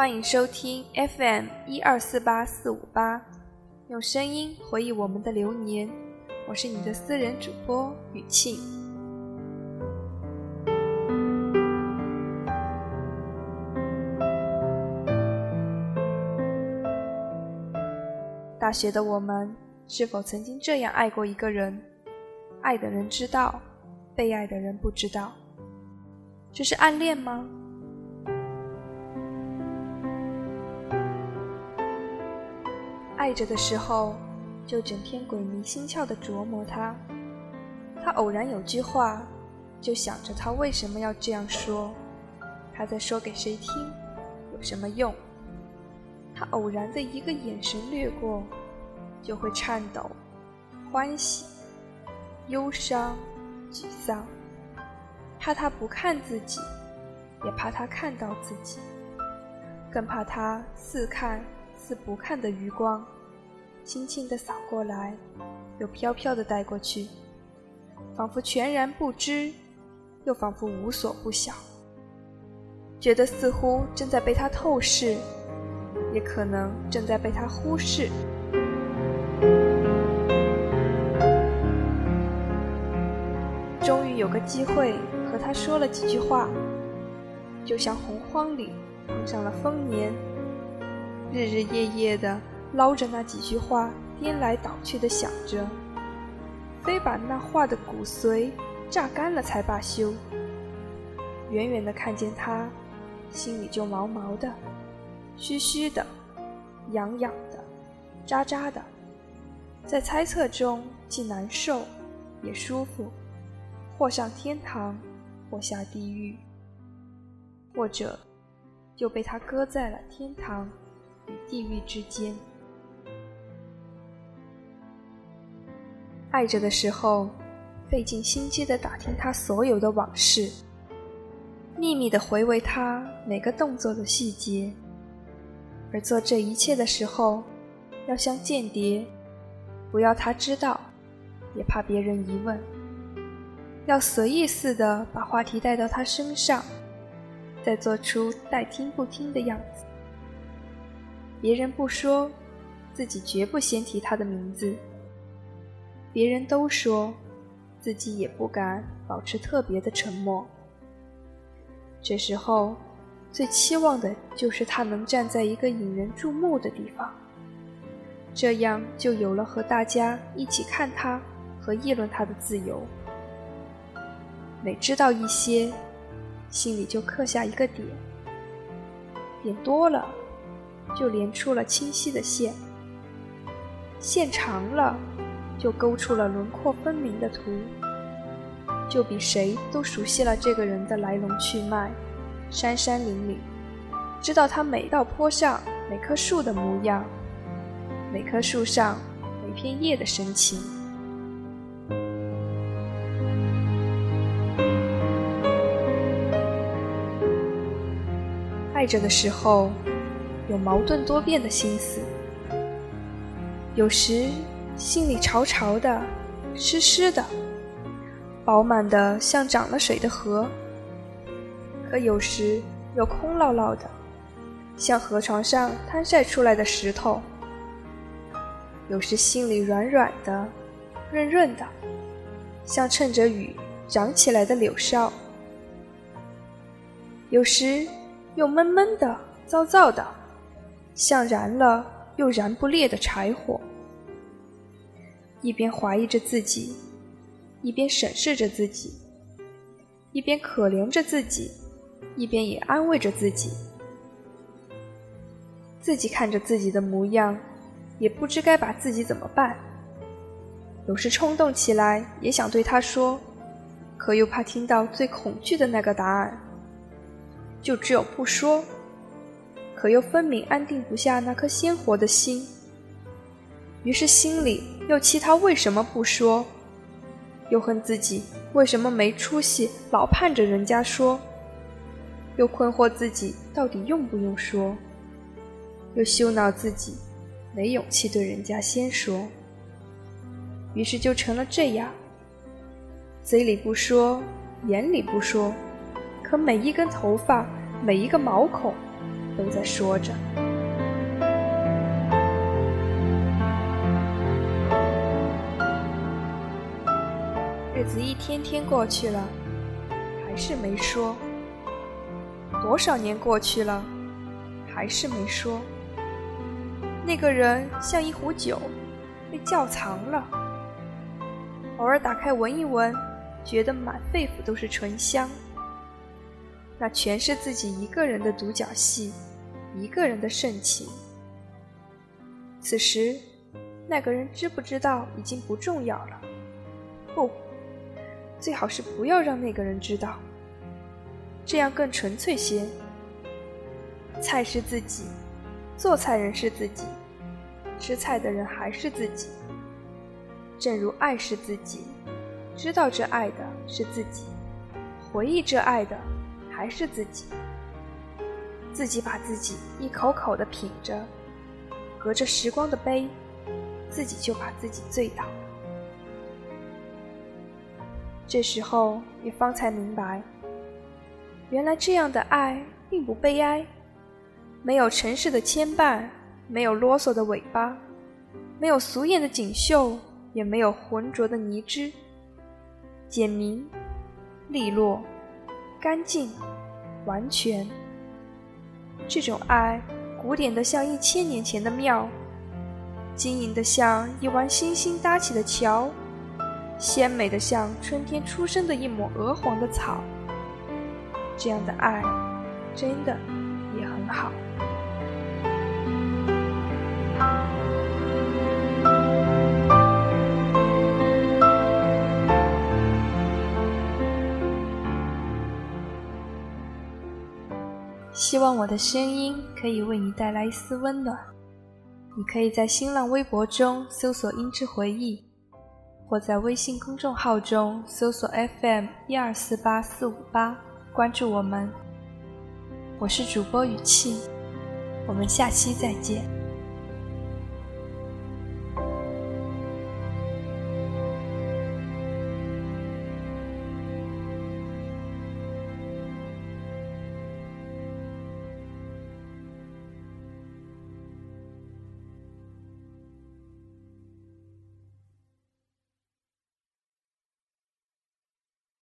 欢迎收听 FM 一二四八四五八，用声音回忆我们的流年。我是你的私人主播雨庆。大学的我们，是否曾经这样爱过一个人？爱的人知道，被爱的人不知道。这是暗恋吗？爱着的时候，就整天鬼迷心窍地琢磨他。他偶然有句话，就想着他为什么要这样说，他在说给谁听，有什么用？他偶然的一个眼神掠过，就会颤抖、欢喜、忧伤、沮丧。怕他不看自己，也怕他看到自己，更怕他似看似不看的余光，轻轻地扫过来，又飘飘地带过去，仿佛全然不知，又仿佛无所不晓，觉得似乎正在被他透视，也可能正在被他忽视。终于有个机会。和他说了几句话，就像洪荒里碰上了丰年，日日夜夜的捞着那几句话，颠来倒去的想着，非把那话的骨髓榨干了才罢休。远远的看见他，心里就毛毛的、虚虚的、痒痒的、扎扎的，在猜测中既难受也舒服，或上天堂。或下地狱，或者就被他搁在了天堂与地狱之间。爱着的时候，费尽心机的打听他所有的往事，秘密的回味他每个动作的细节；而做这一切的时候，要像间谍，不要他知道，也怕别人疑问。要随意似的把话题带到他身上，再做出待听不听的样子。别人不说，自己绝不先提他的名字；别人都说，自己也不敢保持特别的沉默。这时候，最期望的就是他能站在一个引人注目的地方，这样就有了和大家一起看他和议论他的自由。每知道一些，心里就刻下一个点，点多了，就连出了清晰的线；线长了，就勾出了轮廓分明的图，就比谁都熟悉了这个人的来龙去脉，山山岭岭，知道他每道坡上每棵树的模样，每棵树上每片叶的神情。爱着的时候，有矛盾多变的心思；有时心里潮潮的、湿湿的、饱满的，像涨了水的河；可有时又空落落的，像河床上摊晒出来的石头；有时心里软软的、润润的，像趁着雨长起来的柳梢；有时。又闷闷的、燥燥的，像燃了又燃不烈的柴火。一边怀疑着自己，一边审视着自己，一边可怜着自己，一边也安慰着自己。自己看着自己的模样，也不知该把自己怎么办。有时冲动起来，也想对他说，可又怕听到最恐惧的那个答案。就只有不说，可又分明安定不下那颗鲜活的心。于是心里又气他为什么不说，又恨自己为什么没出息，老盼着人家说，又困惑自己到底用不用说，又羞恼自己没勇气对人家先说。于是就成了这样，嘴里不说，眼里不说。可每一根头发，每一个毛孔，都在说着。日子一天天过去了，还是没说。多少年过去了，还是没说。那个人像一壶酒，被窖藏了。偶尔打开闻一闻，觉得满肺腑都是醇香。那全是自己一个人的独角戏，一个人的盛情。此时，那个人知不知道已经不重要了。不。最好是不要让那个人知道，这样更纯粹些。菜是自己，做菜人是自己，吃菜的人还是自己。正如爱是自己，知道这爱的是自己，回忆这爱的还是自己。自己把自己一口口的品着，隔着时光的杯，自己就把自己醉倒。这时候，也方才明白，原来这样的爱并不悲哀，没有尘世的牵绊，没有啰嗦的尾巴，没有俗艳的锦绣，也没有浑浊的泥汁，简明、利落、干净、完全。这种爱，古典的像一千年前的庙，晶莹的像一弯星星搭起的桥。鲜美的像春天出生的一抹鹅黄的草，这样的爱，真的也很好。希望我的声音可以为你带来一丝温暖。你可以在新浪微博中搜索“音之回忆”。或在微信公众号中搜索 FM 一二四八四五八，关注我们。我是主播雨沁，我们下期再见。